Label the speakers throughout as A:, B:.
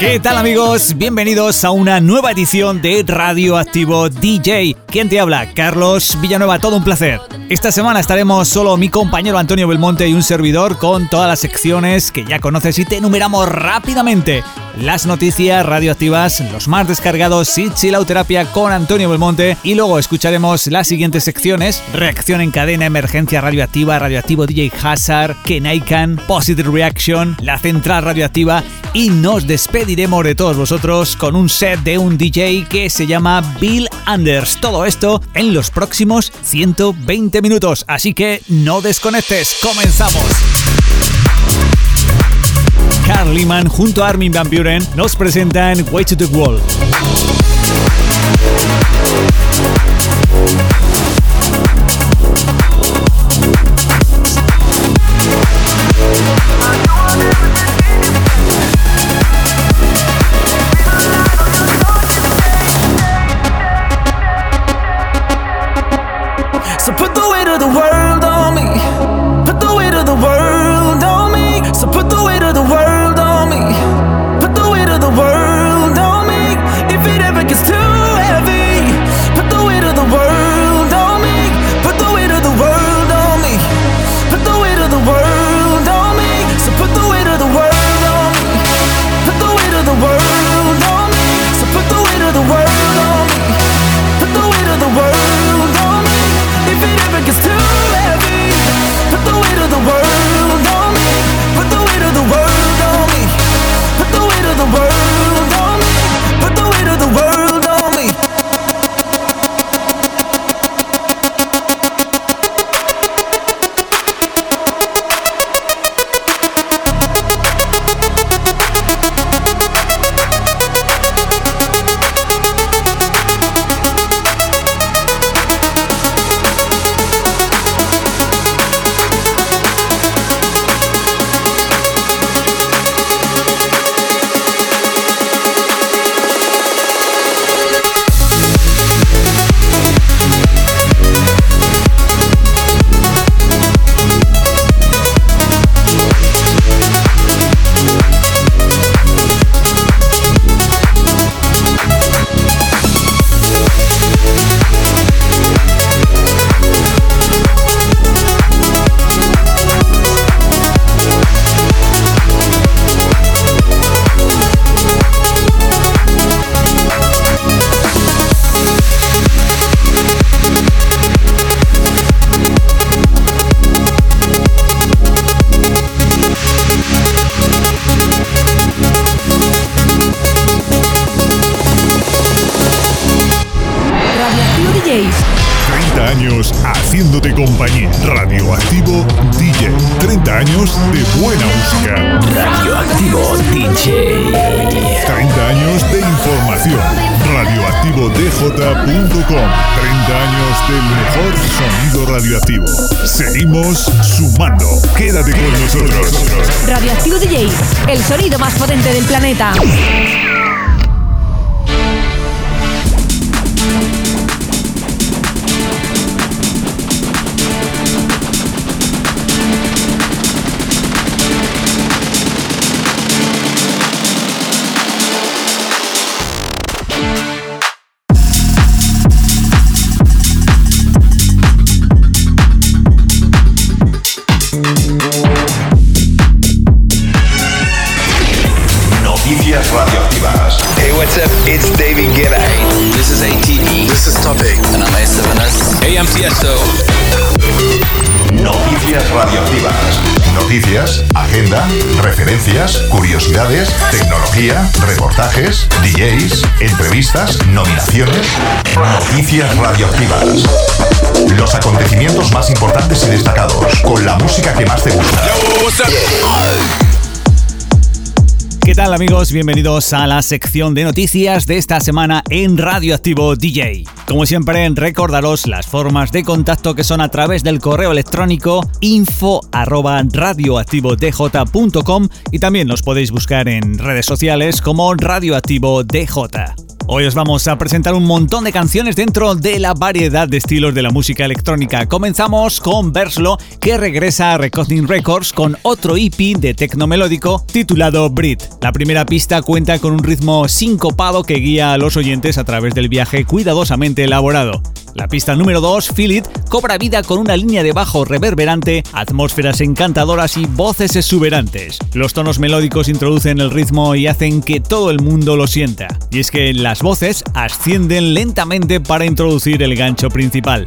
A: ¿Qué tal amigos? Bienvenidos a una nueva edición de Radioactivo DJ. ¿Quién te habla? Carlos Villanueva, todo un placer. Esta semana estaremos solo mi compañero Antonio Belmonte y un servidor con todas las secciones que ya conoces y te enumeramos rápidamente. Las noticias radioactivas, los más descargados y chilauterapia con Antonio Belmonte y luego escucharemos las siguientes secciones, reacción en cadena, emergencia radioactiva, radioactivo DJ Hazard, Kenaikan, Positive Reaction, la central radioactiva y nos despediremos de todos vosotros con un set de un DJ que se llama Bill Anders. Todo esto en los próximos 120 minutos, así que no desconectes, comenzamos. Carl Lehman junto a Armin Van Buren nos presentan Way to the Wall.
B: Nosotros.
C: Radioactivo DJ. El sonido más potente del planeta.
D: Noticias radioactivas. Los acontecimientos más importantes y destacados, con la música que más te gusta.
A: ¿Qué tal amigos? Bienvenidos a la sección de noticias de esta semana en Radioactivo DJ. Como siempre, recordaros las formas de contacto que son a través del correo electrónico info arroba radioactivodj.com y también los podéis buscar en redes sociales como Radioactivo DJ. Hoy os vamos a presentar un montón de canciones dentro de la variedad de estilos de la música electrónica. Comenzamos con Verslo, que regresa a Recording Records con otro EP de tecno melódico titulado Brit. La primera pista cuenta con un ritmo sincopado que guía a los oyentes a través del viaje cuidadosamente elaborado. La pista número 2, Feel It, cobra vida con una línea de bajo reverberante, atmósferas encantadoras y voces exuberantes. Los tonos melódicos introducen el ritmo y hacen que todo el mundo lo sienta. Y es que las voces ascienden lentamente para introducir el gancho principal.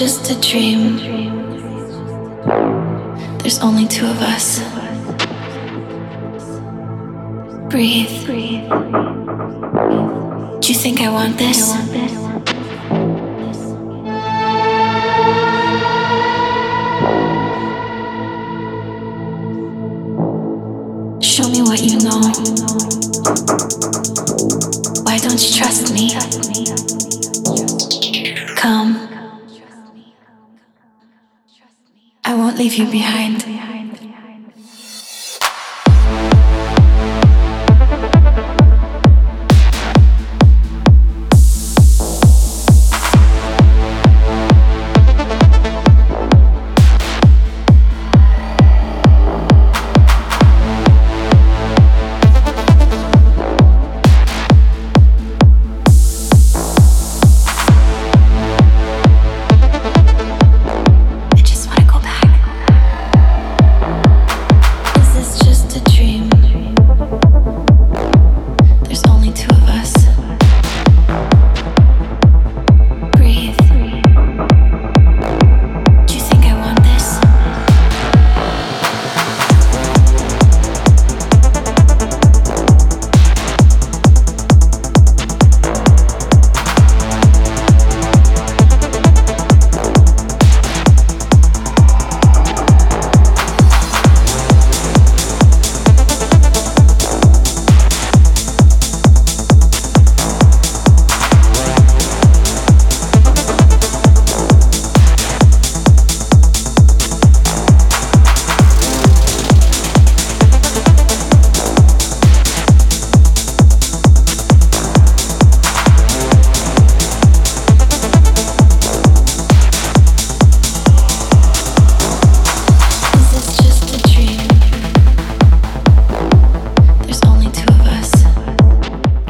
E: Just a dream. There's only two of us. Breathe. Do you think I want this? Show me what you know. Why don't you trust me? Leave you behind.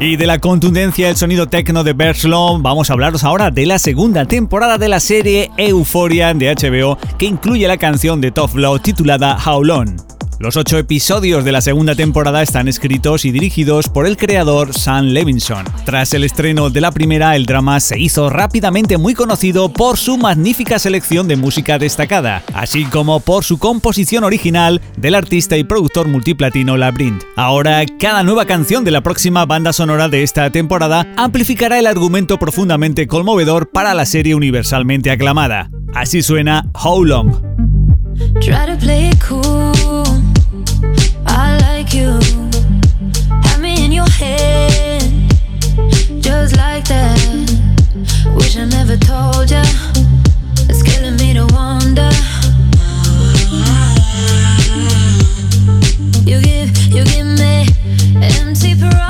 A: Y de la contundencia del sonido techno de Berslow, vamos a hablaros ahora de la segunda temporada de la serie Euphoria de HBO, que incluye la canción de Tough Love titulada How Long. Los ocho episodios de la segunda temporada están escritos y dirigidos por el creador Sam Levinson. Tras el estreno de la primera, el drama se hizo rápidamente muy conocido por su magnífica selección de música destacada, así como por su composición original del artista y productor multiplatino Labyrinth. Ahora, cada nueva canción de la próxima banda sonora de esta temporada amplificará el argumento profundamente conmovedor para la serie universalmente aclamada. Así suena How Long.
E: Just like that. Wish I never told ya. It's killing me to wonder. You give, you give me empty promises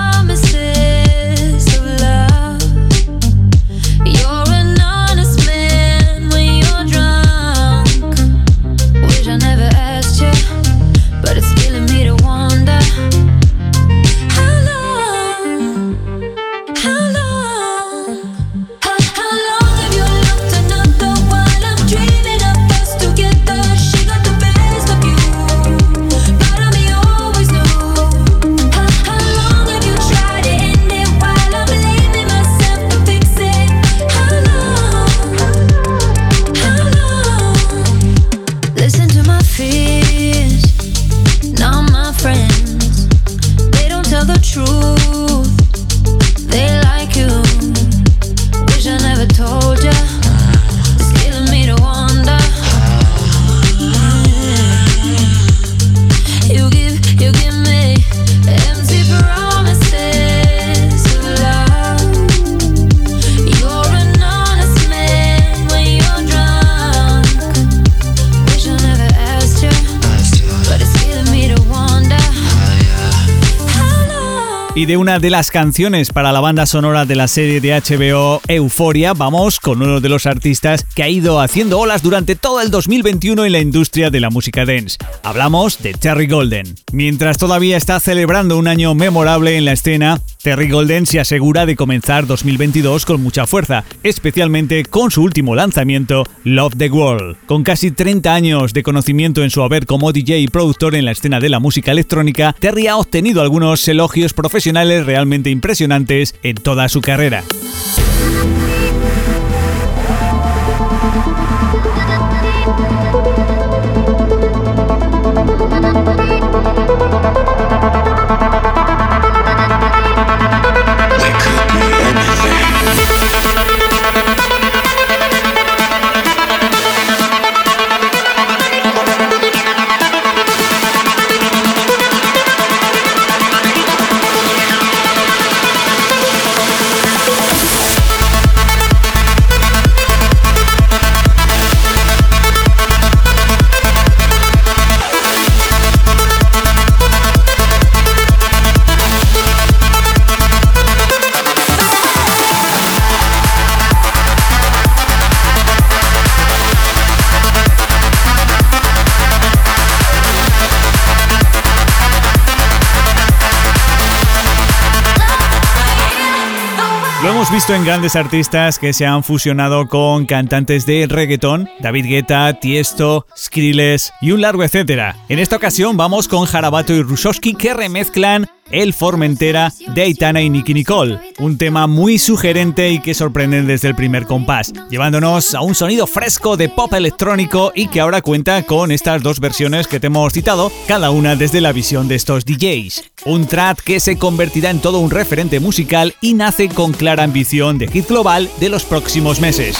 F: Y de una de las canciones para la banda sonora de la serie de HBO Euphoria, vamos con uno de los artistas que ha ido haciendo olas durante todo el 2021 en la industria de la música dance. Hablamos de Terry Golden. Mientras todavía está celebrando un año memorable en la escena, Terry Golden se asegura de comenzar 2022 con mucha fuerza, especialmente con su último lanzamiento, Love the World. Con casi 30 años de conocimiento en su haber como DJ y productor en la escena de la música electrónica, Terry ha obtenido algunos elogios profesionales realmente impresionantes en toda su carrera. Visto en grandes artistas que se han fusionado con cantantes de reggaeton, David Guetta, Tiesto, Skrillex y un largo etcétera. En esta ocasión vamos con Jarabato y Rushowski que remezclan el Formentera de Aitana y Nicky Nicole, un tema muy sugerente y que sorprende desde el primer compás, llevándonos a un sonido fresco de pop electrónico y que ahora cuenta con estas dos versiones que te hemos citado, cada una desde la visión de estos DJs. Un track que se convertirá en todo un referente musical y nace con clara ambición de hit global de los próximos meses.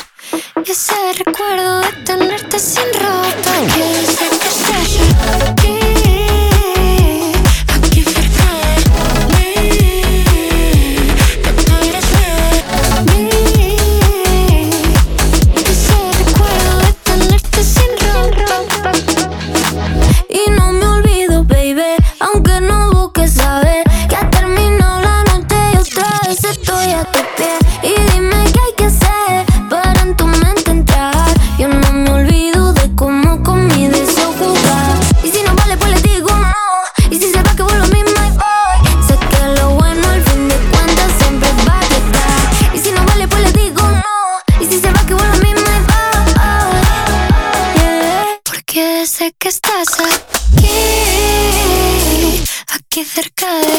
F: aquí cerca de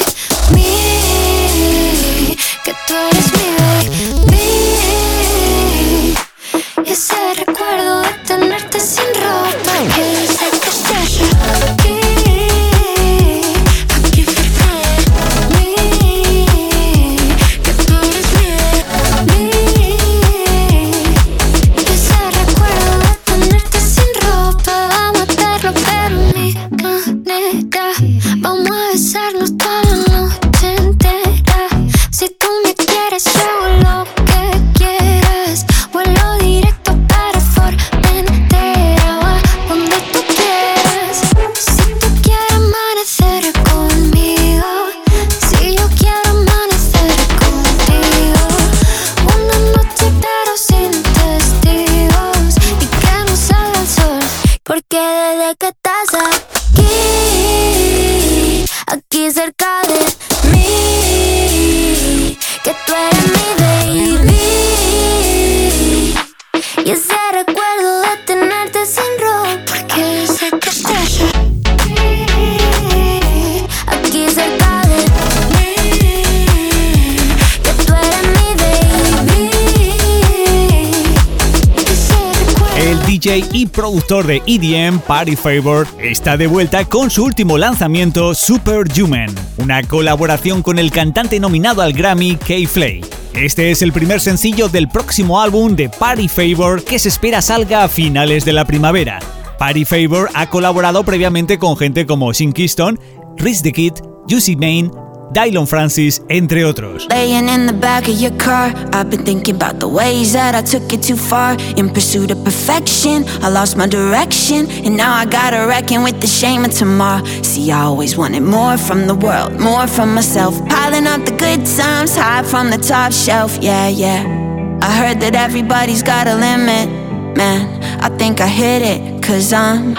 F: mí, que tú eres mío. get a quieres, yo loco. Y productor de EDM Party Favor está de vuelta con su último lanzamiento Superhuman, una colaboración con el cantante nominado al Grammy K-Flay. Este es el primer sencillo del próximo álbum de Party Favor que se espera salga a finales de la primavera. Party Favor ha colaborado previamente con gente como Sin Keystone, Rhys the Kid, Juicy Mane,
A: Dylon Francis, entre otros.
G: Laying in the back of your car, I've been thinking about the ways that I took it too far. In pursuit of perfection, I lost my direction, and now I gotta reckon with the shame of tomorrow. See, I always wanted more from the world, more from myself. Piling up the good times, high from the top shelf, yeah, yeah. I heard that everybody's got a limit, man. I think I hit it, cause I'm,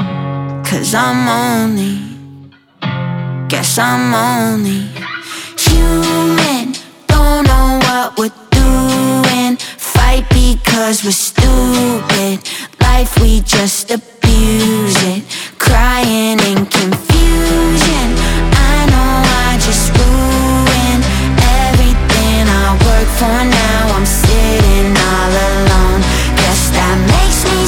G: cause I'm only, guess I'm only human. Don't know what we're doing. Fight because we're stupid. Life, we just abuse it. Crying in confusion. I know I just ruined everything I work for now. I'm sitting all alone. Guess that makes me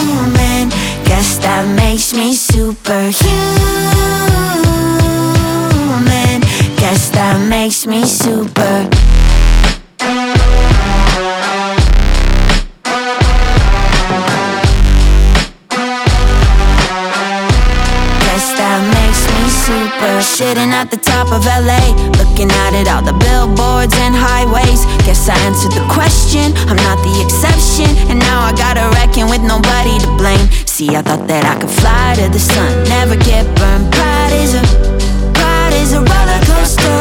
G: superhuman. Guess that makes me superhuman. Makes me super. Sitting at the top of LA, looking out at all the billboards and highways. Guess I answered the question, I'm not the exception. And now I gotta reckon with nobody to blame. See, I thought that I could fly to the sun, never get burned. Pride is a, is a roller coaster.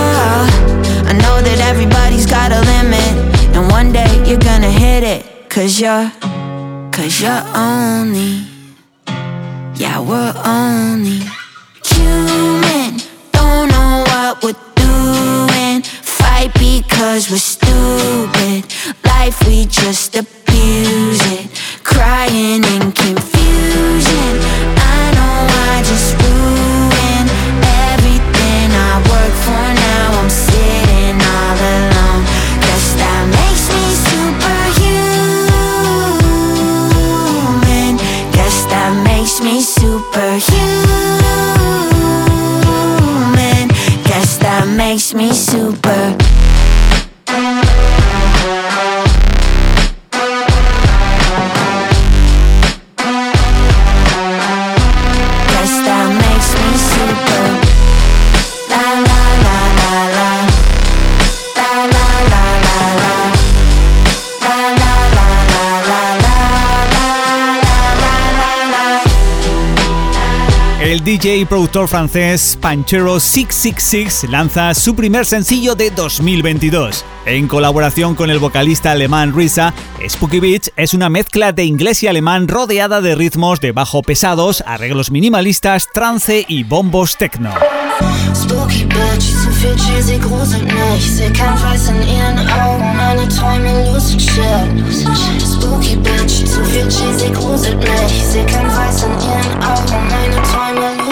G: I know that everybody's got a limit, and one day you're gonna hit it. Cause you're, cause you're only. Yeah, we're only human. Don't know what we're doing. Fight because we're stupid. Life, we just abuse it. Crying in confusion. I know I just ruined
A: El DJ y productor francés Panchero 666 lanza su primer sencillo de 2022. En colaboración con el vocalista alemán Risa, Spooky Beach es una mezcla de inglés y alemán rodeada de ritmos de bajo pesados, arreglos minimalistas, trance y bombos techno.
H: Spooky Bitch, zu viel cheesy gruselt mich.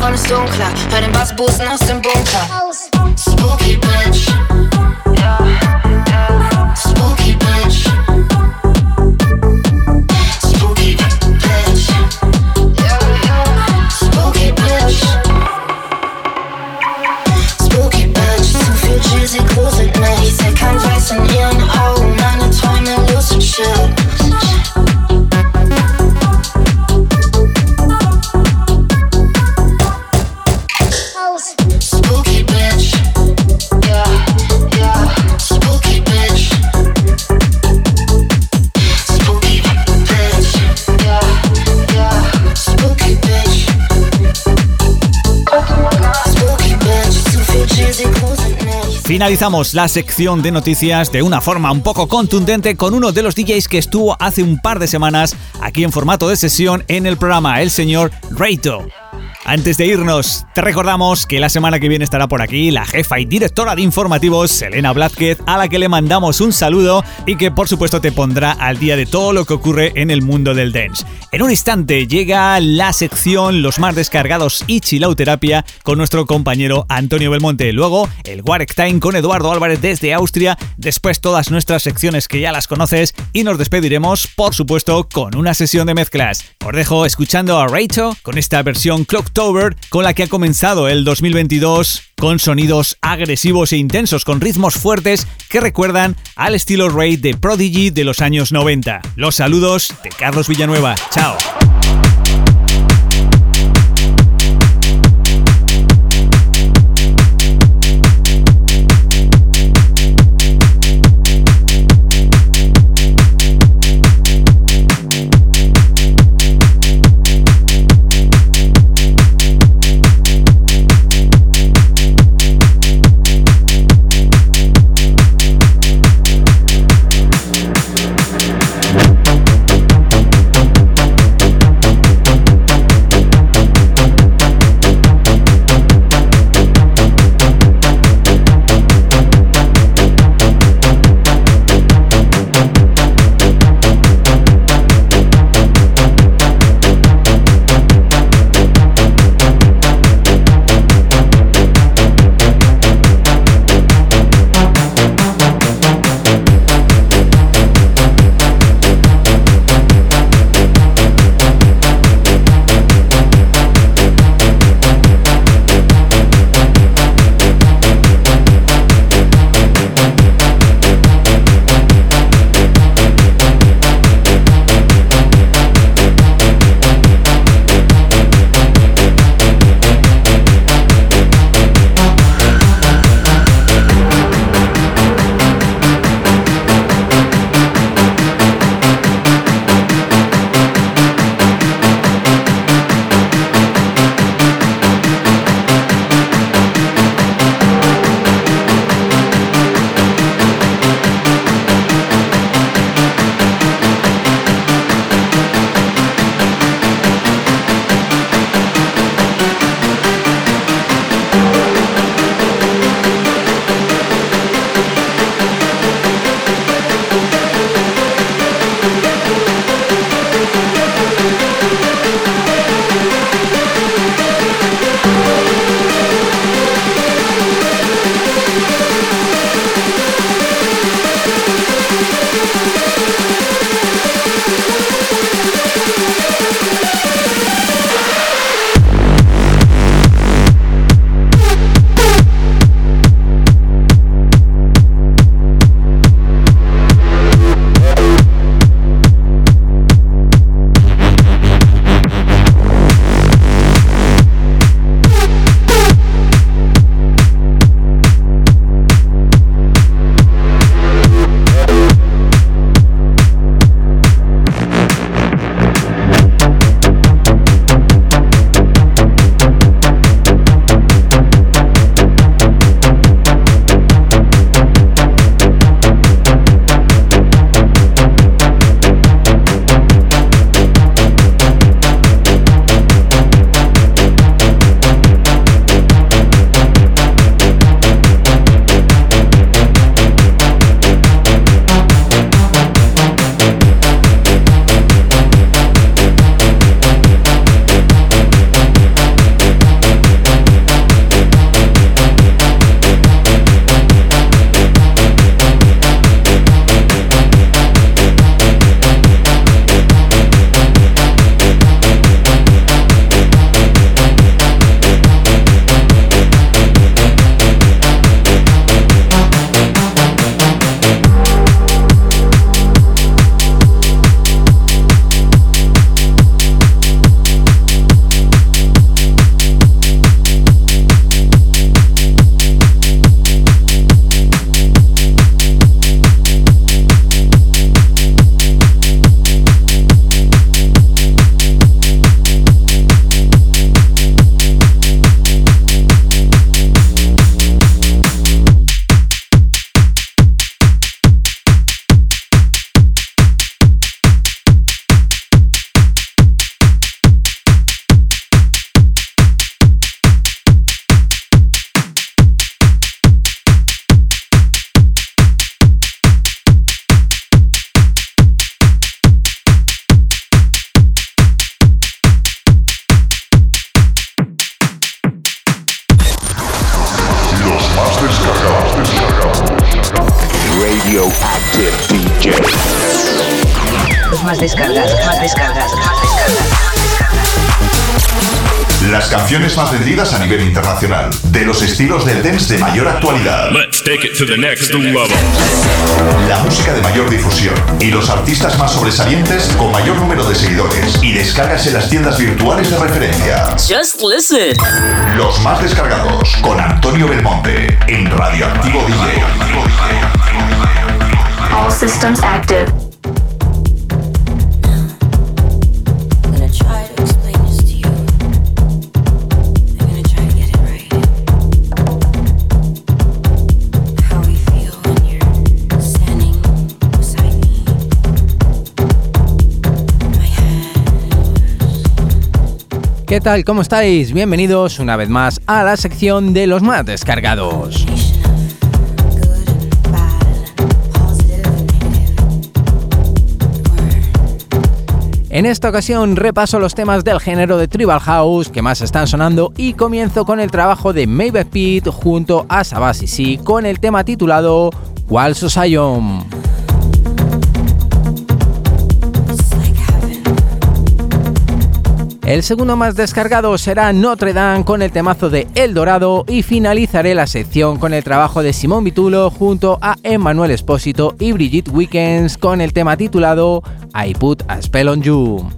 H: wollen es dunkler. Hör den Bass boosten aus dem Bunker. Spooky Bitch. Ja, ja. Spooky Bitch. Spooky Bitch. Ja, ja. Spooky Bitch. Spooky Bitch. Zu viel cheesy gruselt mich. Seh kein Weiß in ihren Augen. Meine Träume lucid shit.
A: Finalizamos la sección de noticias de una forma un poco contundente con uno de los DJs que estuvo hace un par de semanas aquí en formato de sesión en el programa, el señor Reito. Antes de irnos, te recordamos que la semana que viene estará por aquí la jefa y directora de informativos, Selena Blázquez, a la que le mandamos un saludo y que por supuesto te pondrá al día de todo lo que ocurre en el mundo del dance. En un instante llega la sección Los más descargados y chilauterapia con nuestro compañero Antonio Belmonte. Luego el Warek Time con Eduardo Álvarez desde Austria. Después todas nuestras secciones que ya las conoces y nos despediremos, por supuesto, con una sesión de mezclas. Os dejo escuchando a Rachel con esta versión Clock con la que ha comenzado el 2022 con sonidos agresivos e intensos, con ritmos fuertes que recuerdan al estilo Ray de Prodigy de los años 90. Los saludos de Carlos Villanueva. Chao.
I: Más
D: vendidas a nivel internacional, de los estilos del dance de mayor actualidad.
J: Let's take it to the next level.
D: La música de mayor difusión y los artistas más sobresalientes con mayor número de seguidores y descargas en las tiendas virtuales de referencia.
K: Just listen.
D: Los más descargados con Antonio Belmonte en Radioactivo DJ.
C: All systems active.
L: ¿Qué tal? ¿Cómo estáis? Bienvenidos una vez más a la sección de los más descargados. En esta ocasión repaso los temas del género de Tribal House que más están sonando y comienzo con el trabajo de Maeve Pete junto a Sabasi con el tema titulado Wall Society. El segundo más descargado será Notre Dame con el temazo de El Dorado y finalizaré la sección con el trabajo de Simón Vitulo junto a Emmanuel Espósito y Brigitte Weekends con el tema titulado I Put a Spell on You.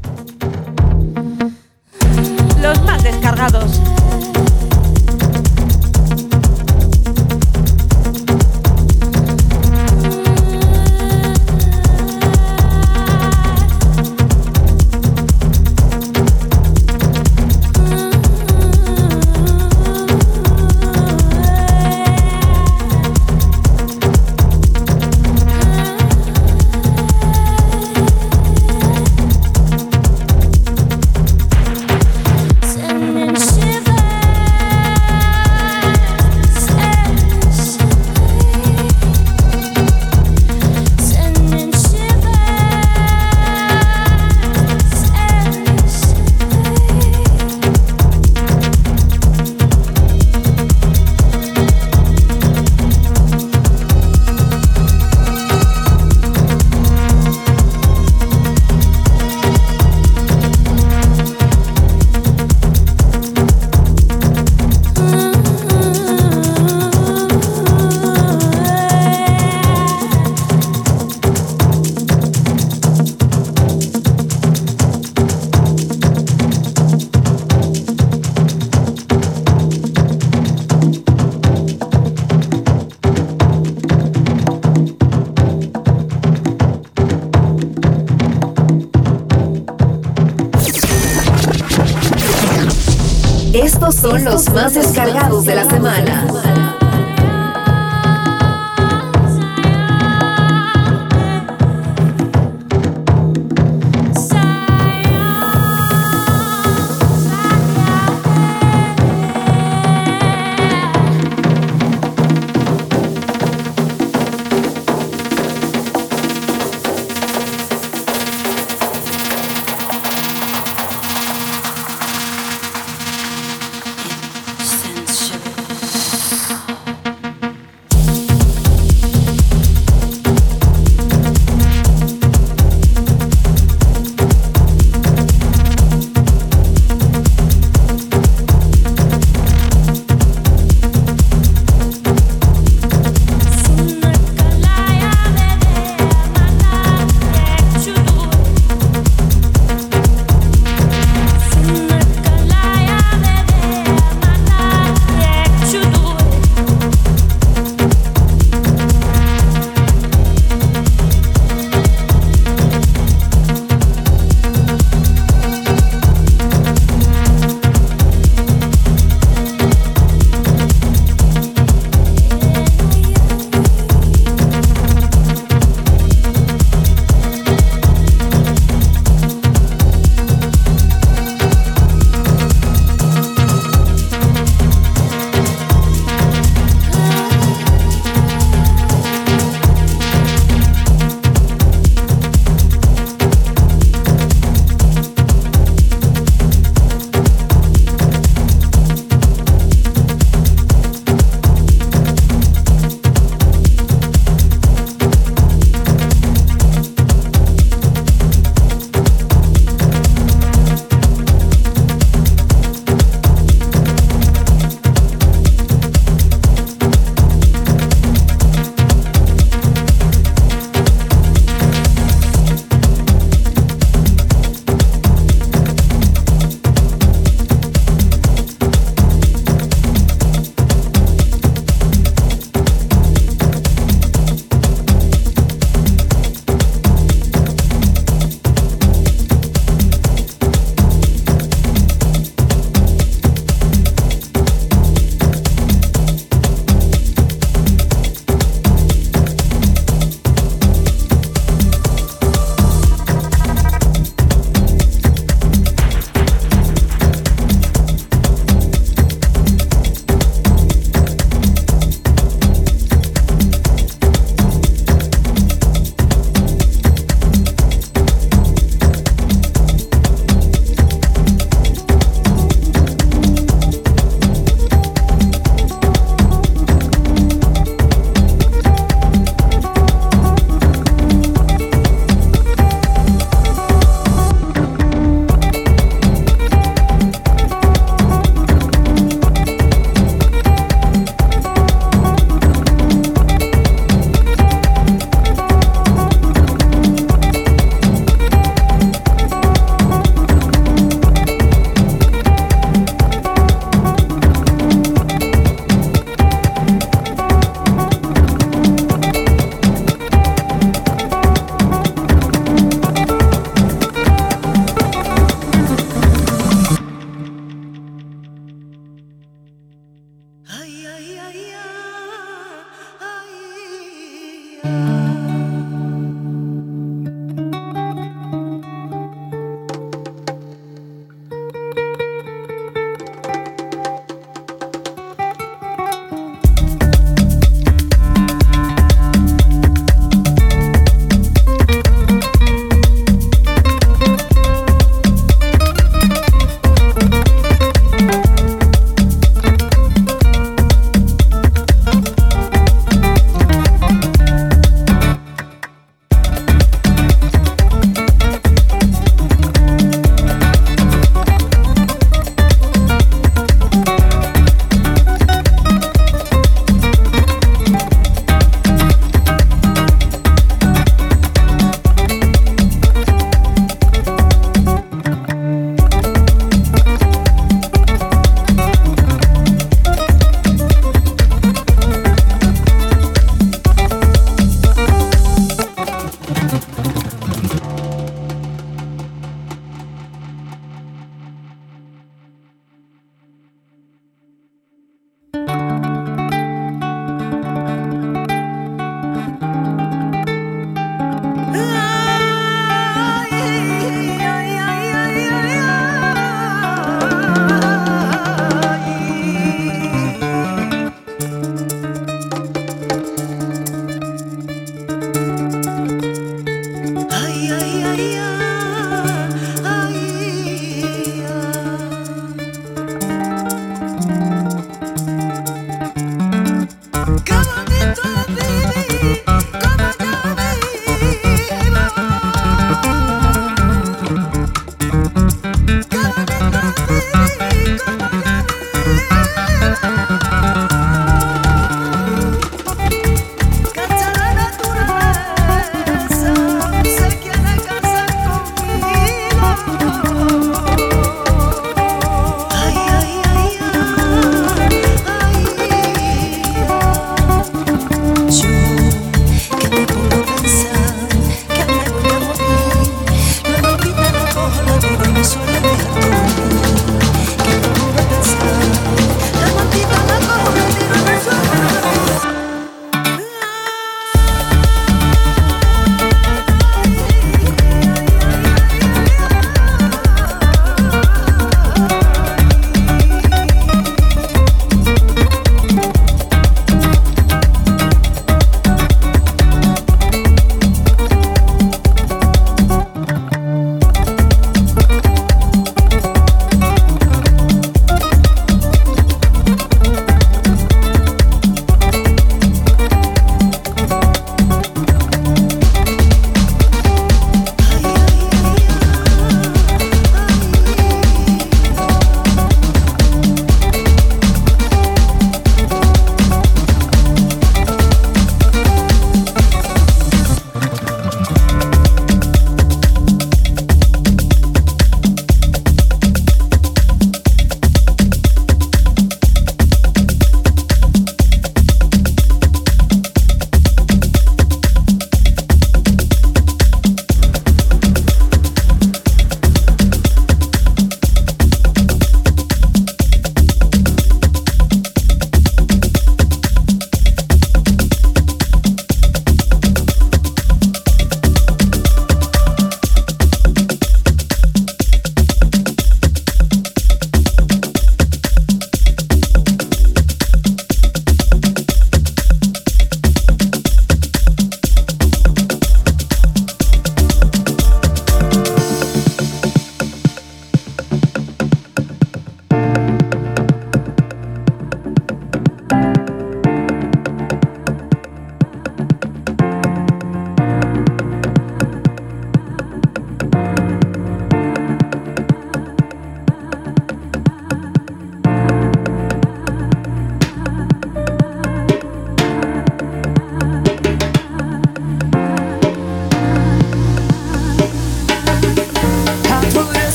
F: Los más descargados.
M: Estos son los más descargados de la semana.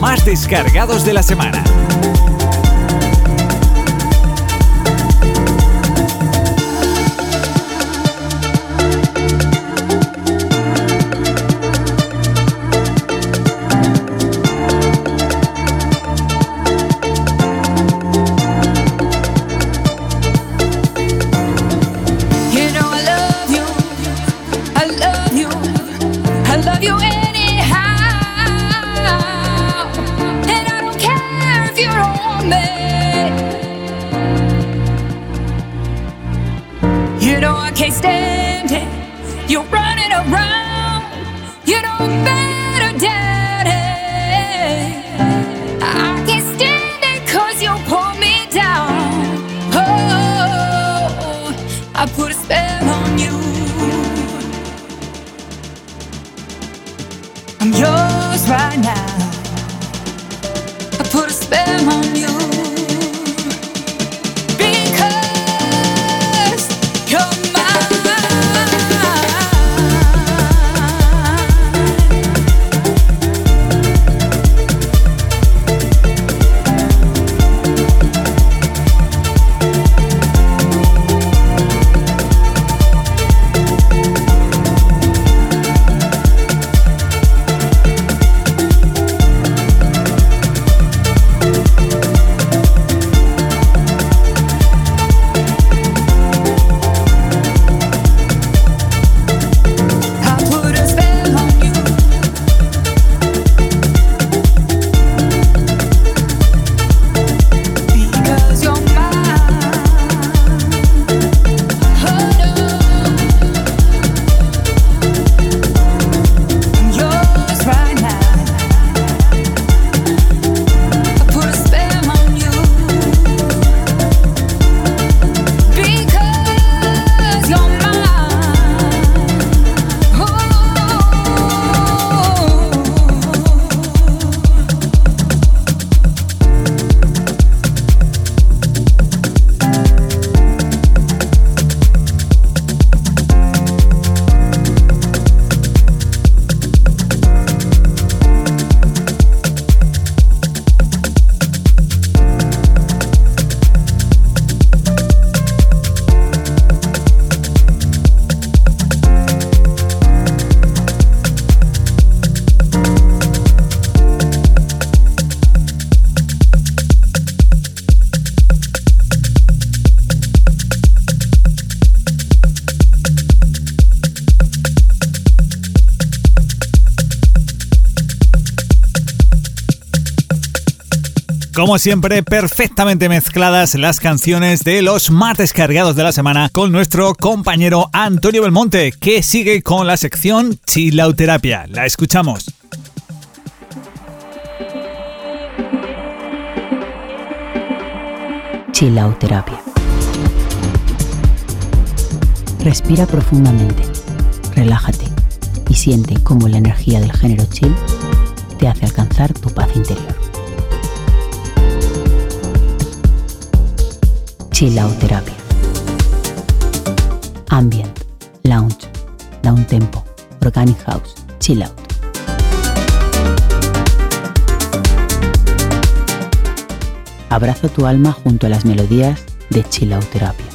N: Más descargados de la semana. Como siempre, perfectamente mezcladas las canciones de los más descargados de la semana con nuestro compañero Antonio Belmonte, que sigue con la sección Chilauterapia. La escuchamos.
O: Chilauterapia. Respira profundamente, relájate y siente cómo la energía del género chill te hace alcanzar tu paz interior. Chilauterapia. Ambient, lounge, down tempo, organic house, chill out. Abraza tu alma junto a las melodías de Chilauterapia.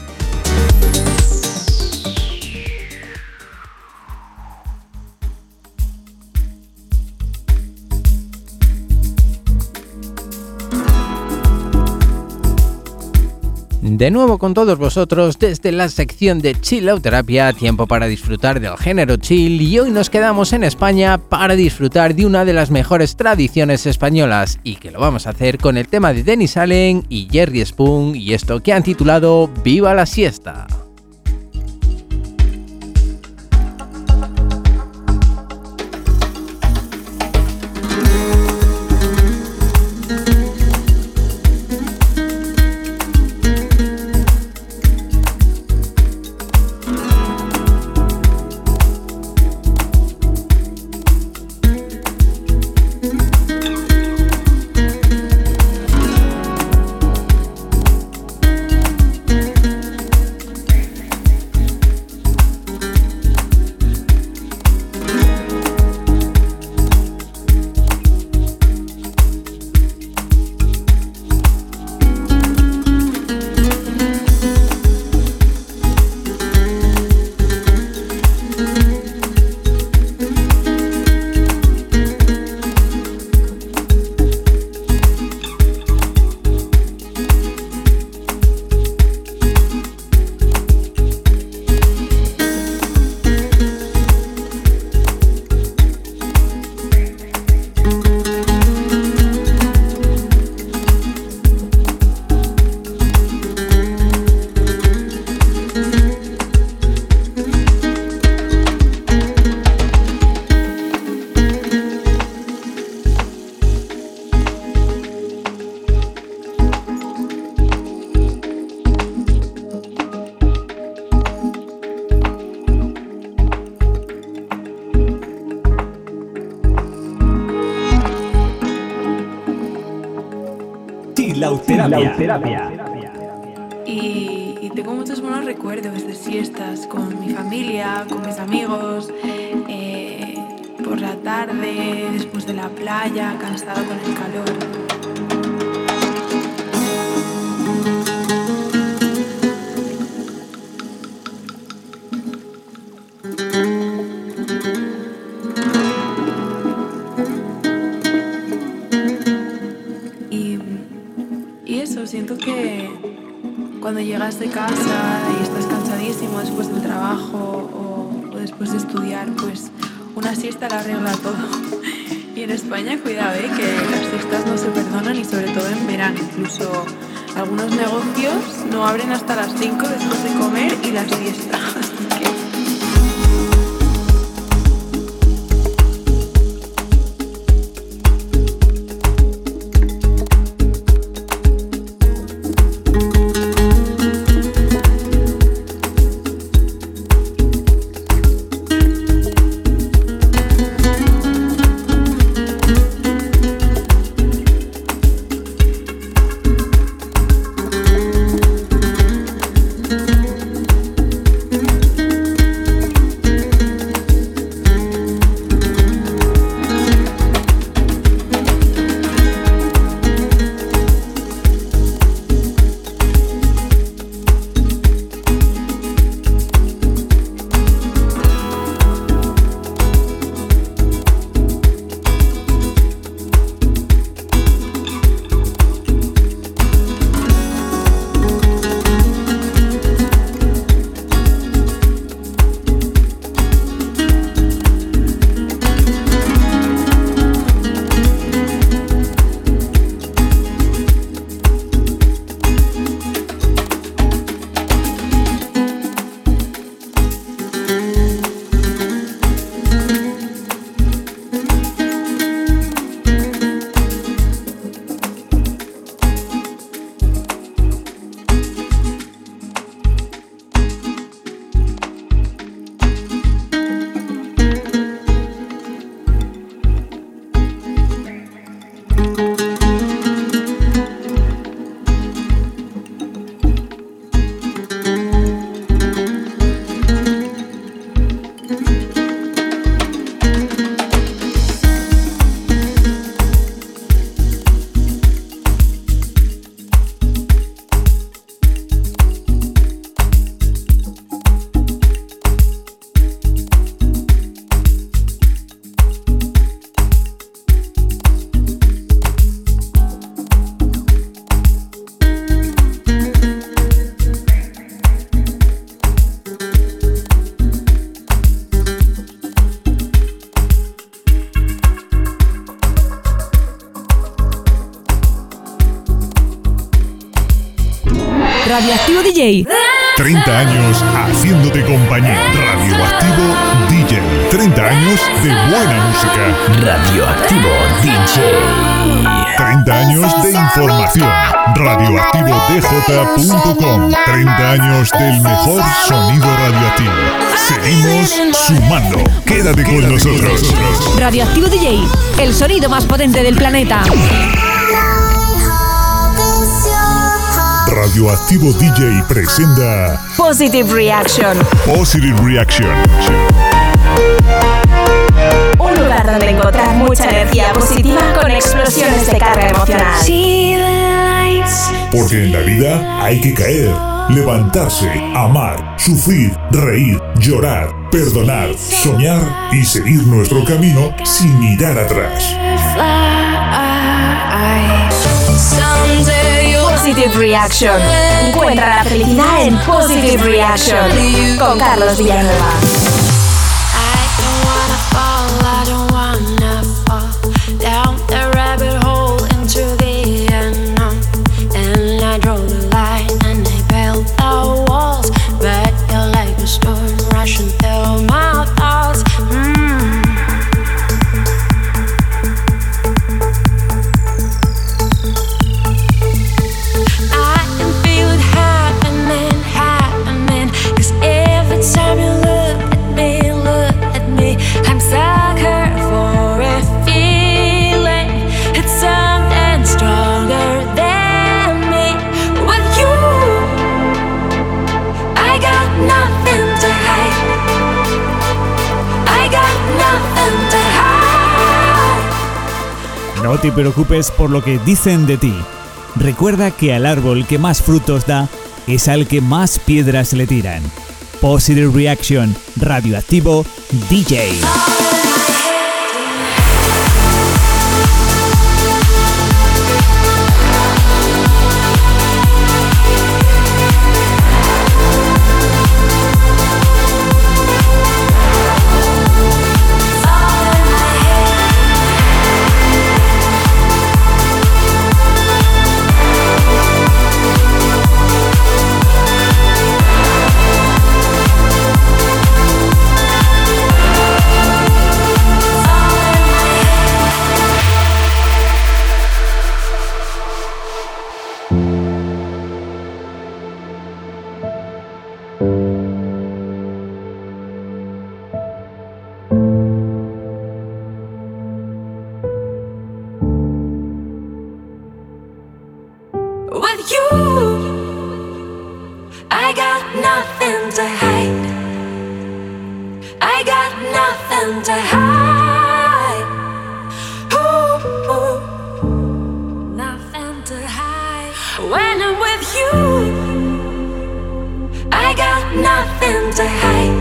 L: De nuevo con todos vosotros desde la sección de Chill Out Terapia, tiempo para disfrutar del género chill y hoy nos quedamos en España para disfrutar de una de las mejores tradiciones españolas y que lo vamos a hacer con el tema de Dennis Allen y Jerry Spoon y esto que han titulado Viva
P: la siesta.
Q: Quédate con nosotros.
C: Radioactivo DJ. El sonido más potente del planeta.
Q: Radioactivo DJ presenta
C: Positive Reaction.
Q: Positive Reaction.
C: Un lugar donde encontrar mucha energía positiva con explosiones de carga emocional.
Q: Porque en la vida hay que caer, levantarse, amar, sufrir, reír, llorar, perdonar, soñar y seguir nuestro camino sin mirar atrás.
C: Positive Reaction. Encuentra la felicidad en Positive Reaction con Carlos Villanueva. No te preocupes por lo que dicen de ti. Recuerda que al árbol que más frutos da es al que más piedras le tiran. Positive Reaction, radioactivo DJ. I got nothing to hide. Ooh, ooh. Nothing to hide. When I'm with you, I got nothing to hide.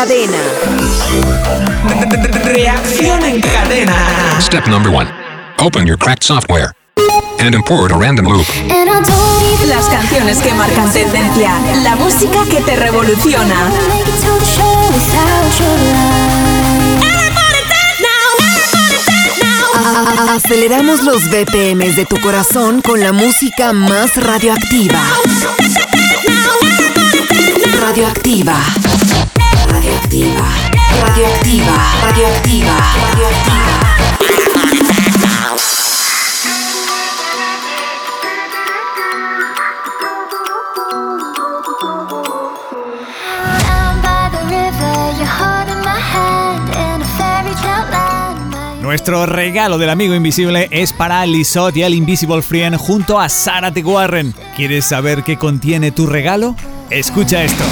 M: Cadena.
B: Reacción en cadena.
R: Step number one. Open your cracked software. And import a random loop.
F: Las canciones que marcan tendencia. La música que te revoluciona.
M: Aceleramos los BPMs de tu corazón con la música más radioactiva. Radioactiva. Radioactiva, radioactiva, radioactiva, radioactiva.
C: Nuestro regalo del amigo invisible es para Lisot y el Invisible Friend junto a Sarah T. Warren. ¿Quieres saber qué contiene tu regalo? Escucha esto.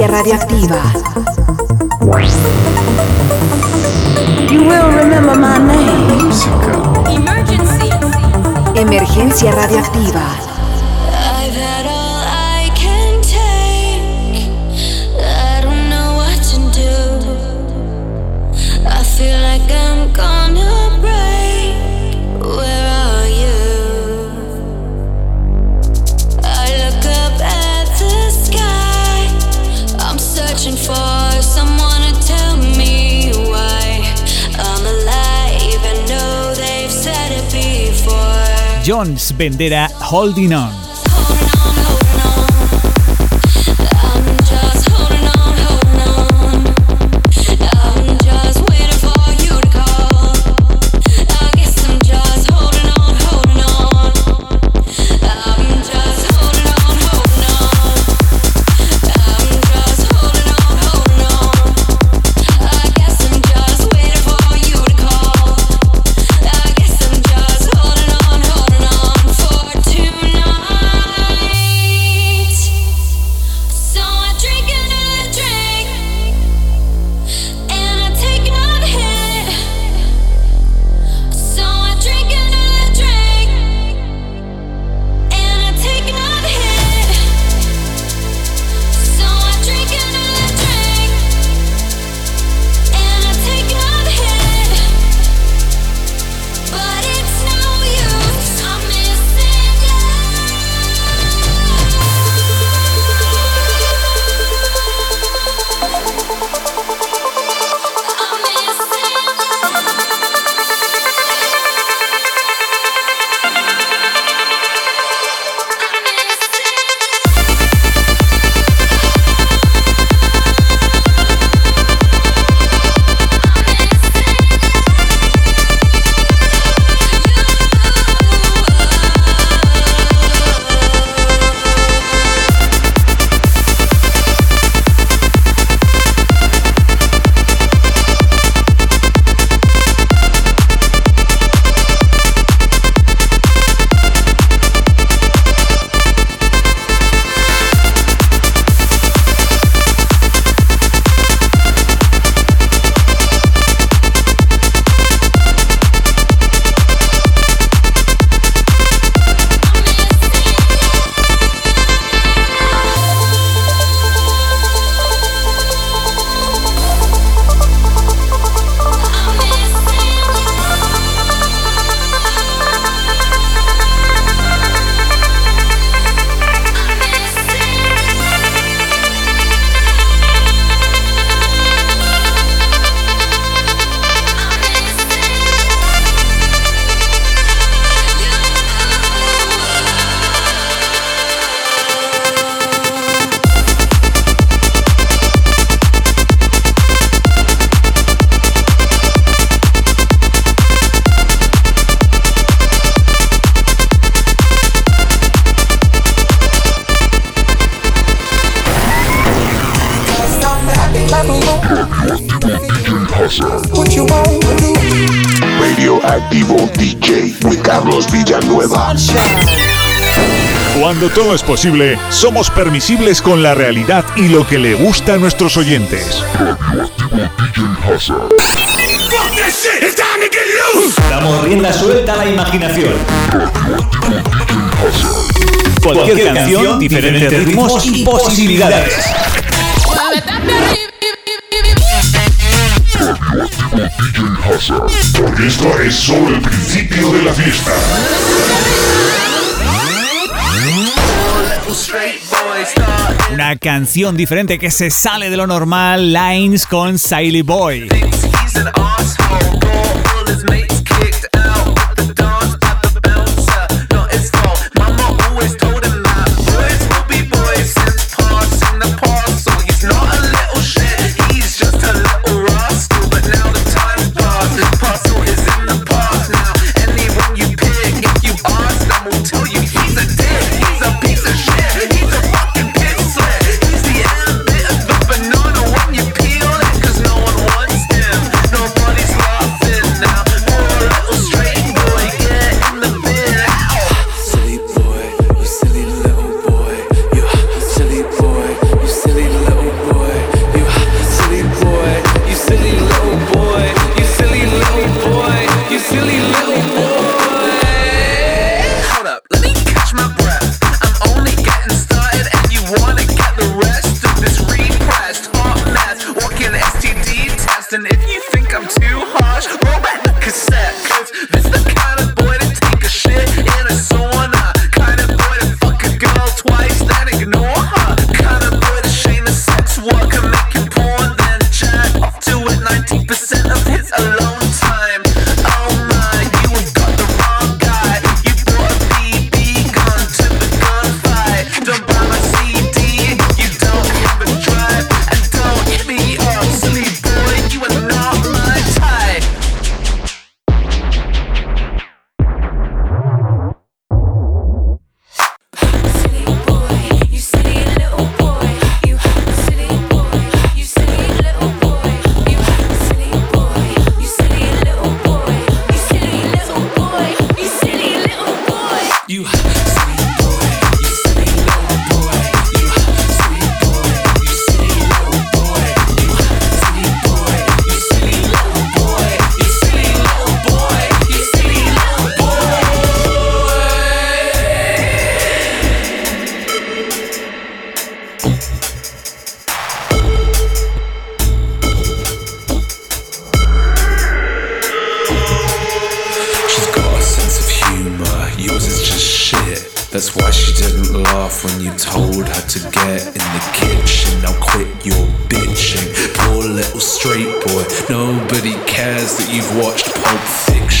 C: Emergencia radioactiva.
M: You will remember my name.
C: Emergency. Emergencia radioactiva.
B: Jones Vendera Holding On.
Q: Todo es posible, somos permisibles con la realidad y lo que le gusta a nuestros oyentes.
B: Damos rienda suelta a la imaginación. Cualquier canción, diferentes ritmos y posibilidades.
Q: Porque esto es solo el principio de la fiesta.
B: Una canción diferente que se sale de lo normal, Lines con Siley Boy. That's why she didn't laugh when you told her to get in the kitchen. Now quit your bitching. Poor little straight boy. Nobody cares that you've watched Pulp Fiction.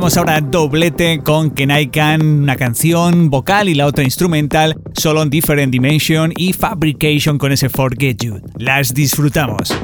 A: Hacemos ahora doblete con Kenaikan, una canción vocal y la otra instrumental, solo en Different Dimension y Fabrication con ese Forget You. Las disfrutamos.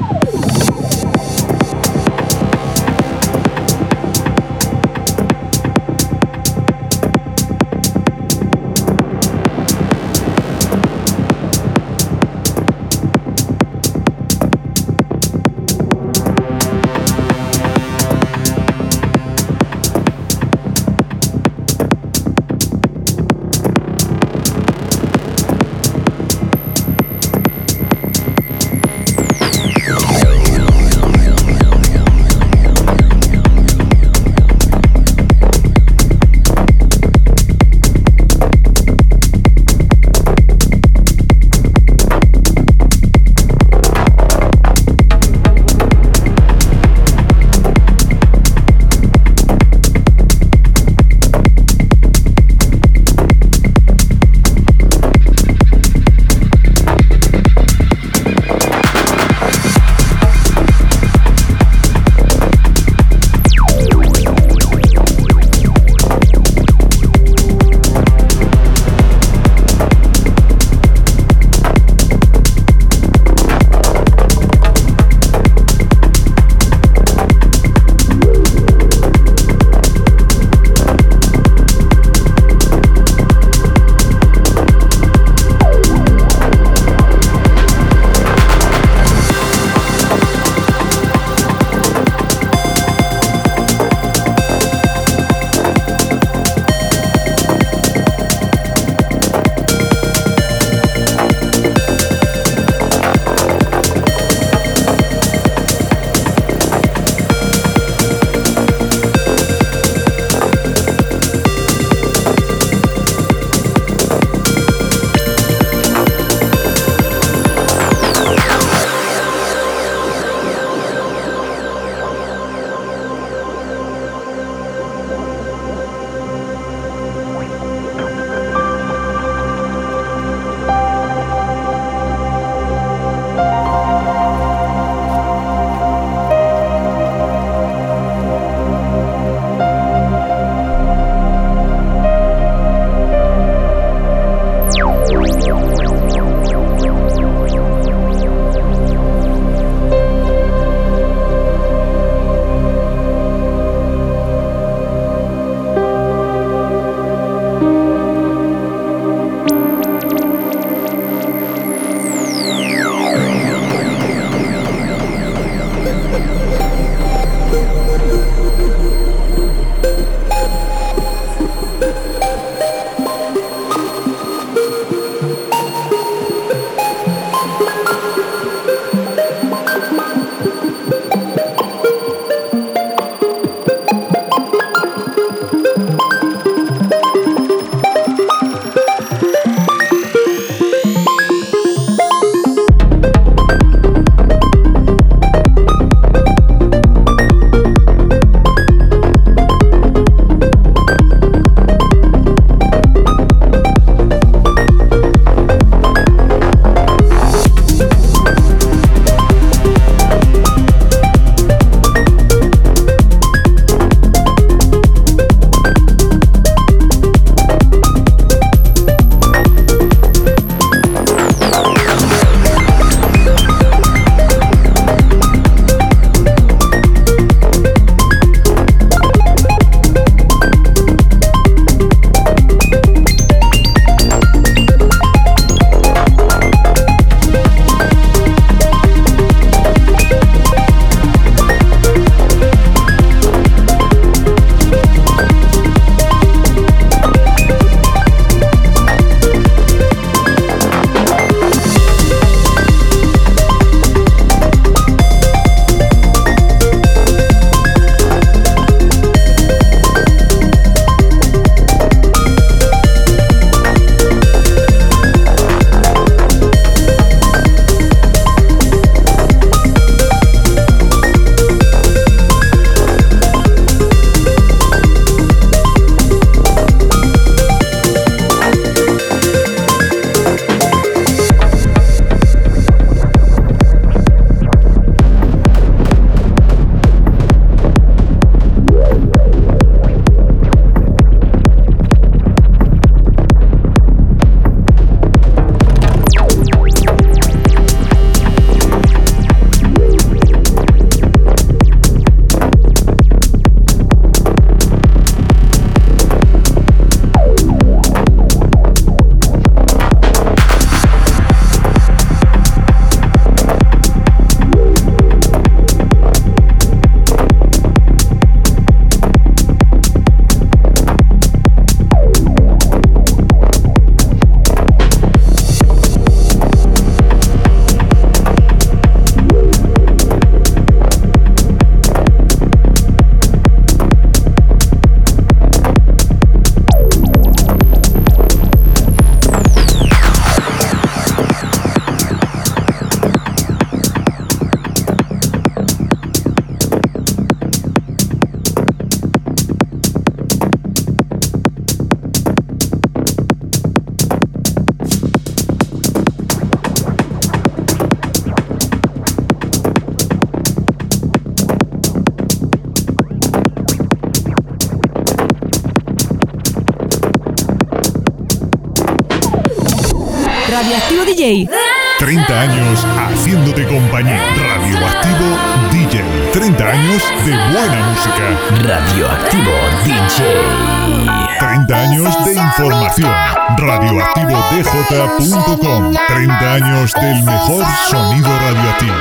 Q: Radioactivodj.com. 30 años del mejor sonido radioactivo.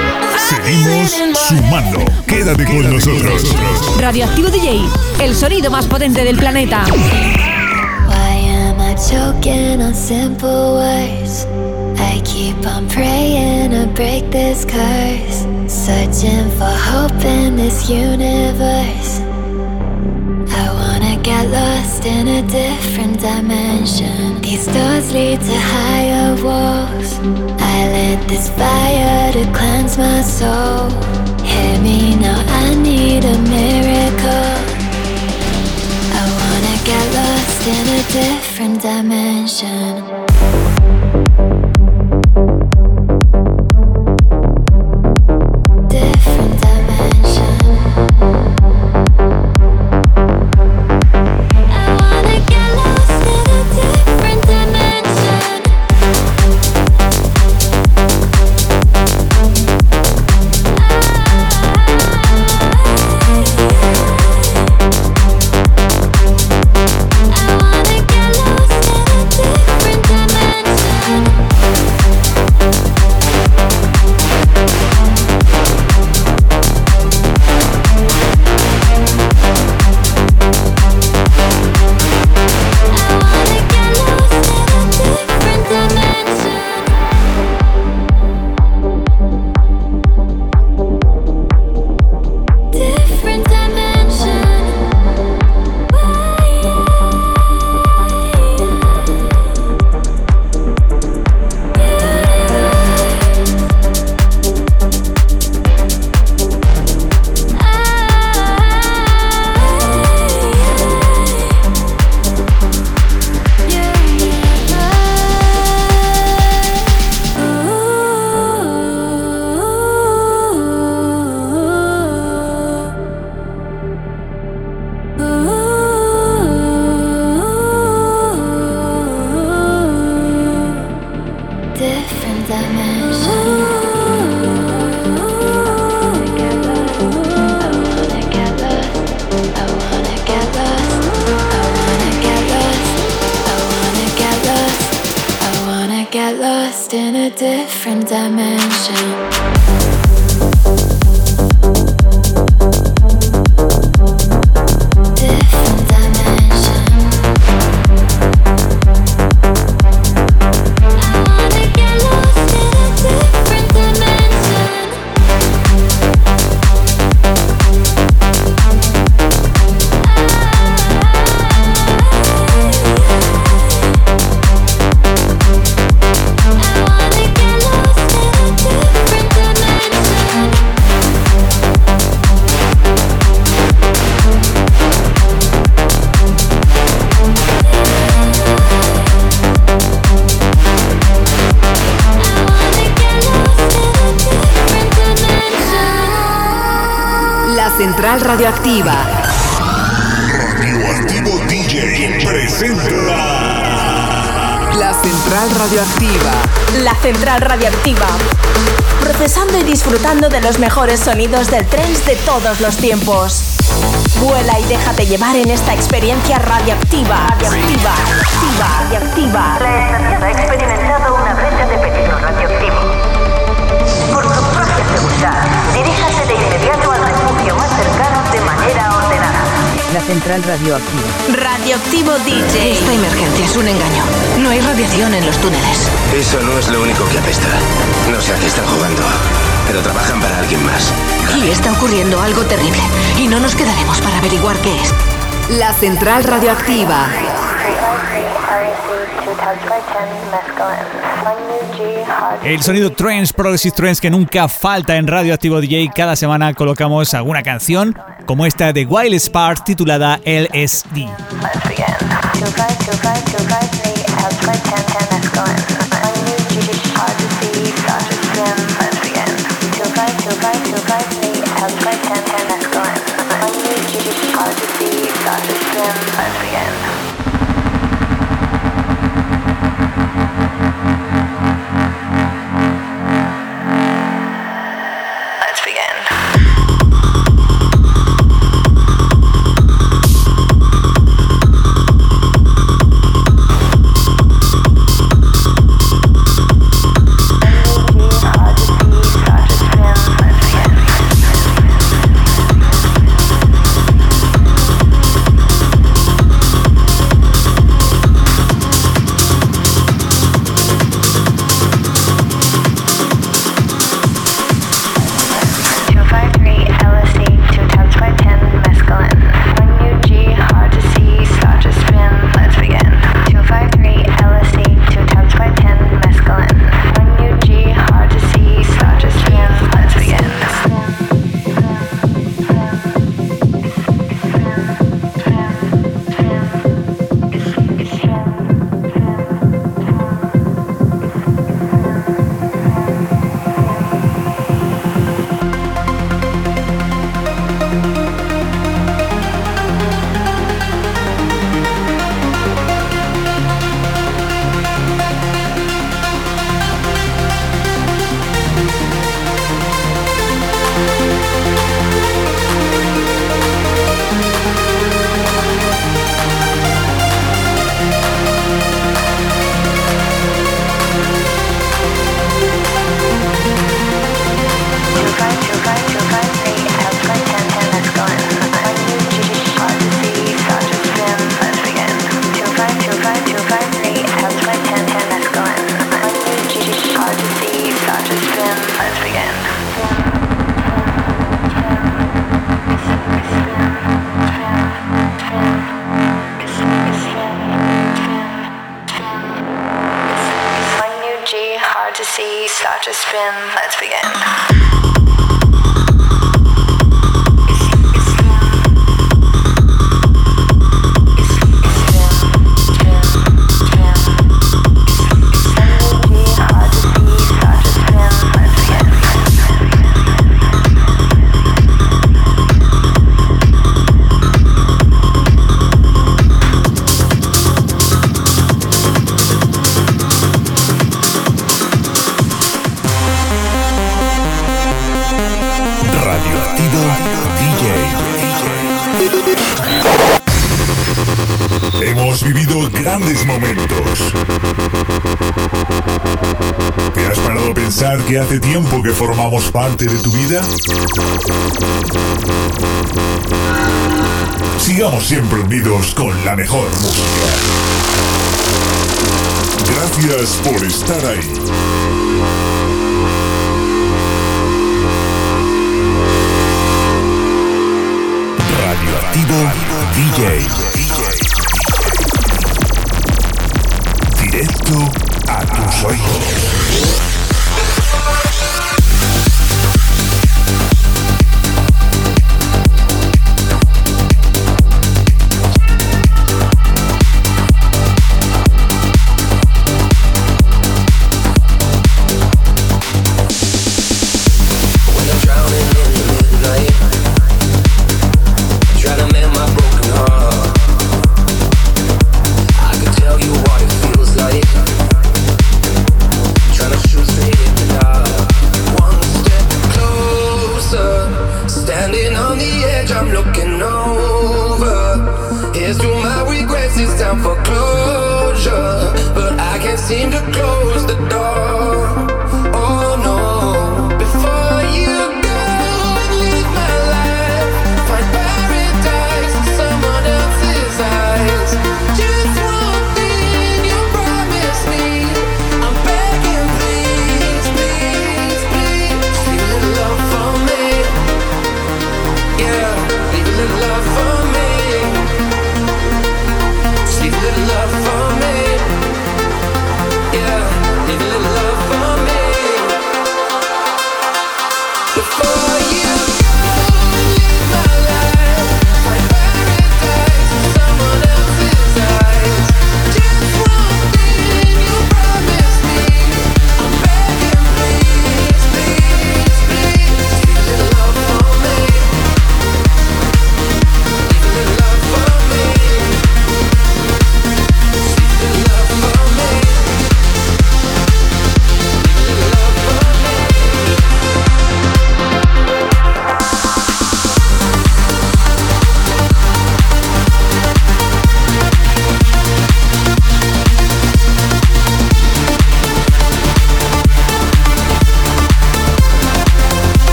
Q: Seguimos sumando. Quédate con nosotros.
S: Radioactivo DJ, el sonido más potente del planeta.
F: Why am I choking on simple words? I keep on praying to break this curse. Searching for hope in this universe. Get lost in a different dimension. These doors lead to higher walls. I lit this fire to cleanse my soul. Hear me now, I need a miracle. I wanna get lost in a different dimension.
A: Central Radioactiva.
S: Procesando y disfrutando de los mejores sonidos del trance de todos los tiempos. Vuela y déjate llevar en esta experiencia radioactiva. Radioactiva. Radioactiva. Radioactiva.
T: La estación ha experimentado una brecha de peligro radioactivo.
M: La central radioactiva.
S: Radioactivo DJ.
M: Esta emergencia es un engaño. No hay radiación en los túneles.
U: Eso no es lo único que apesta. No sé a qué están jugando, pero trabajan para alguien más.
M: Aquí está ocurriendo algo terrible y no nos quedaremos para averiguar qué es.
A: La Central Radioactiva.
V: El sonido trance, progressive trance que nunca falta en Radioactivo DJ. Cada semana colocamos alguna canción como esta de Wild Spark titulada LSD.
B: Que hace tiempo que formamos parte de tu vida? Sigamos siempre unidos con la mejor música. Gracias por estar ahí. Radioactivo DJ. Directo a tus oídos.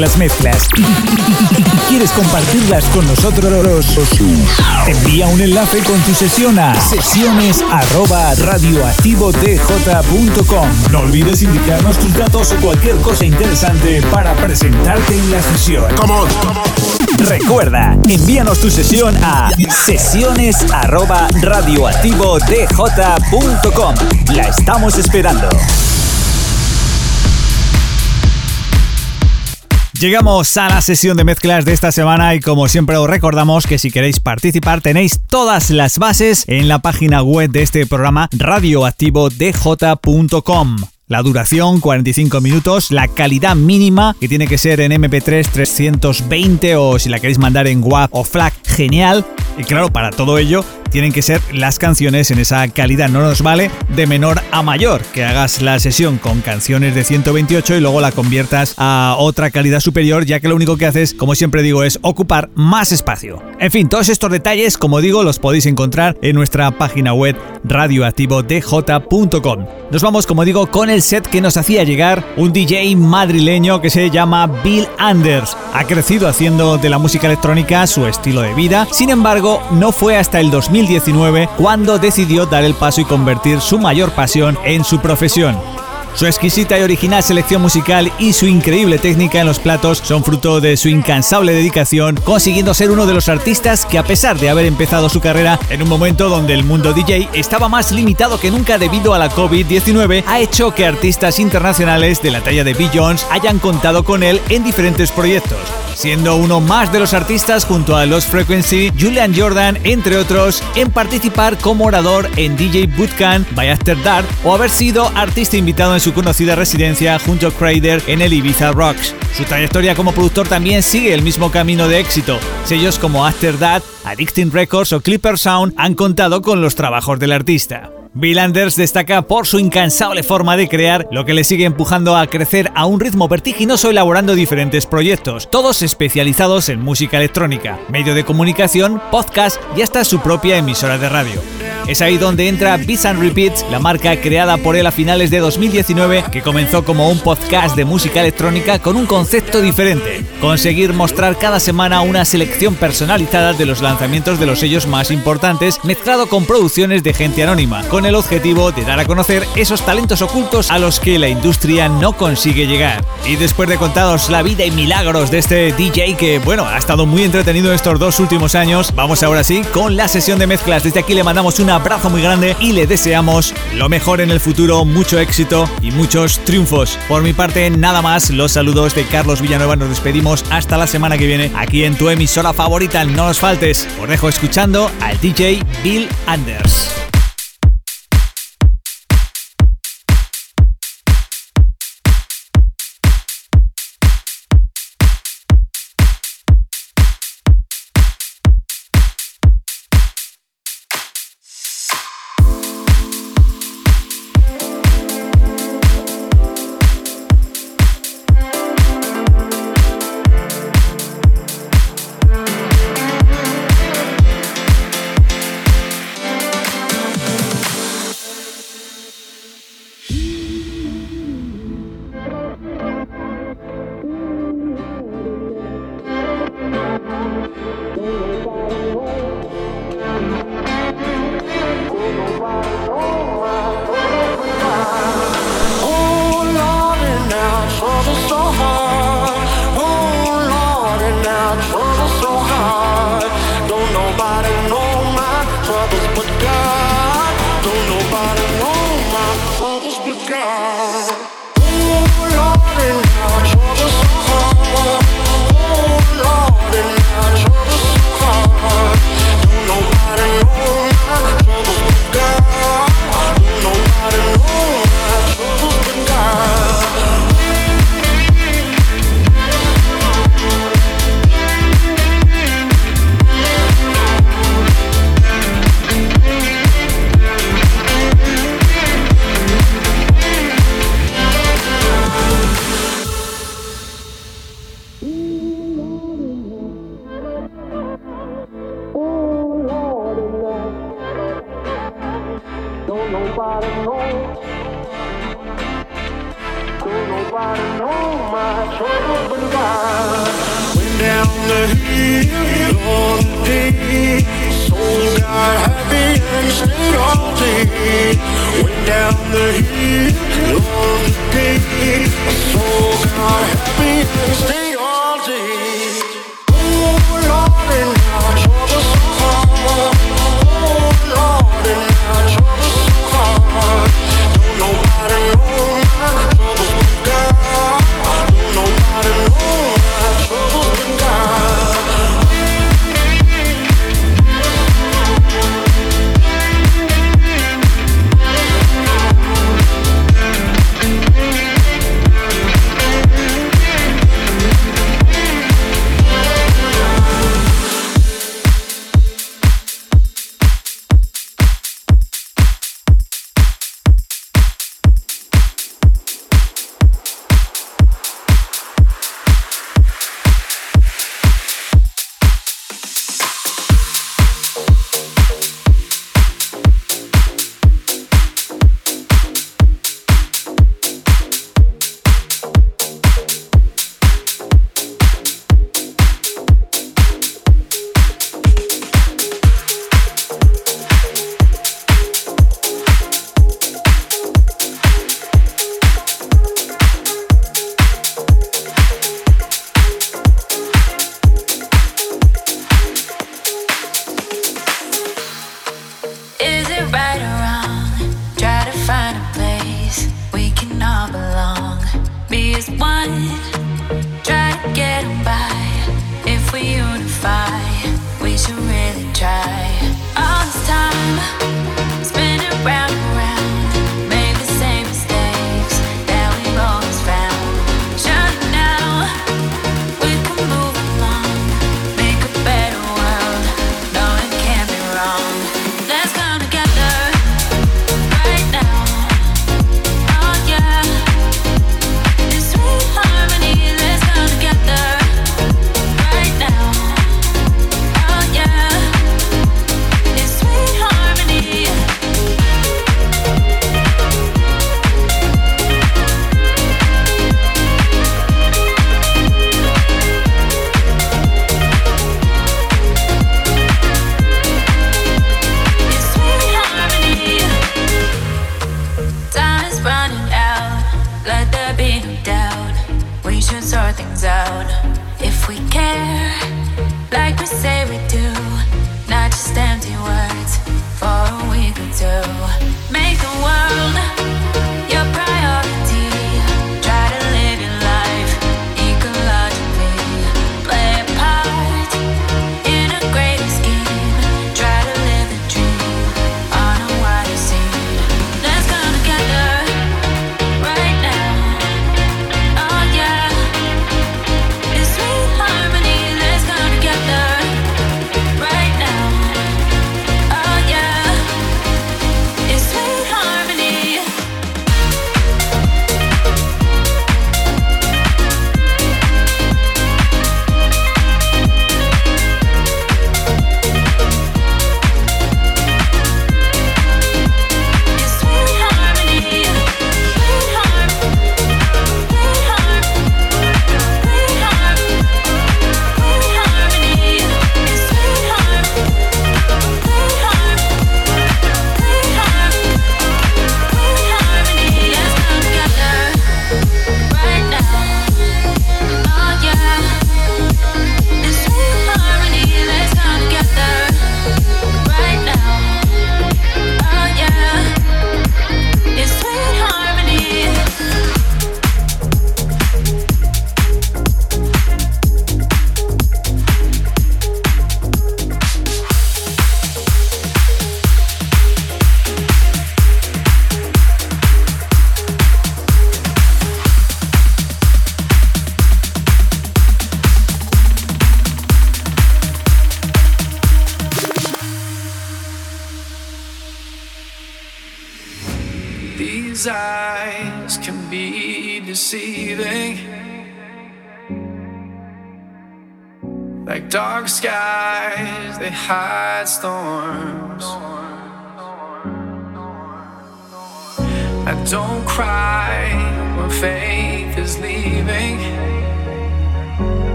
A: Las mezclas y quieres compartirlas con nosotros, envía un enlace con tu sesión a sesiones@radioactivodj.com. No olvides indicarnos tus datos o cualquier cosa interesante para presentarte en la sesión. Recuerda, envíanos tu sesión a sesiones@radioactivodj.com. La estamos esperando. Llegamos a la sesión de mezclas de esta semana y como siempre os recordamos que si queréis participar tenéis todas las bases en la página web de este programa radioactivodj.com. La duración 45 minutos, la calidad mínima que tiene que ser en MP3 320 o si la queréis mandar en WAV o FLAC, genial. Y claro, para todo ello tienen que ser las canciones en esa calidad. No nos vale de menor a mayor que hagas la sesión con canciones de 128 y luego la conviertas a otra calidad superior, ya que lo único que haces, como siempre digo, es ocupar más espacio. En fin, todos estos detalles, como digo, los podéis encontrar en nuestra página web radioactivodj.com. Nos vamos, como digo, con el set que nos hacía llegar un DJ madrileño que se llama Bill Anders. Ha crecido haciendo de la música electrónica su estilo de vida, sin embargo, no fue hasta el 2019 cuando decidió dar el paso y convertir su mayor pasión en su profesión. Su exquisita y original selección musical y su increíble técnica en los platos son fruto de su incansable dedicación, consiguiendo ser uno de los artistas que a pesar de haber empezado su carrera en un momento donde el mundo DJ estaba más limitado que nunca debido a la COVID-19, ha hecho que artistas internacionales de la talla de Bill Jones hayan contado con él en diferentes proyectos siendo uno más de los artistas junto a Los Frequency, Julian Jordan, entre otros, en participar como orador en DJ Bootcamp by After Dark o haber sido artista invitado en su conocida residencia junto a Crader en el Ibiza Rocks. Su trayectoria como productor también sigue el mismo camino de éxito. Sellos como After That, Addicting Records o Clipper Sound han contado con los trabajos del artista. Bill Anders destaca por su incansable forma de crear, lo que le sigue empujando a crecer a un ritmo vertiginoso elaborando diferentes proyectos, todos especializados en música electrónica, medio de comunicación, podcast y hasta su propia emisora de radio. Es ahí donde entra Beats and Repeats, la marca creada por él a finales de 2019, que comenzó como un podcast de música electrónica con un concepto diferente, conseguir mostrar cada semana una selección personalizada de los lanzamientos de los sellos más importantes, mezclado con producciones de gente anónima, el objetivo de dar a conocer esos talentos ocultos a los que la industria no consigue llegar. Y después de contaros la vida y milagros de este DJ que, bueno, ha estado muy entretenido estos dos últimos años, vamos ahora sí con la sesión de mezclas. Desde aquí le mandamos un abrazo muy grande y le deseamos lo mejor en el futuro, mucho éxito y muchos triunfos. Por mi parte, nada más, los saludos de Carlos Villanueva, nos despedimos hasta la semana que viene aquí en tu emisora favorita, no nos faltes. Os dejo escuchando al DJ Bill Anders.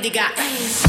N: Cosa se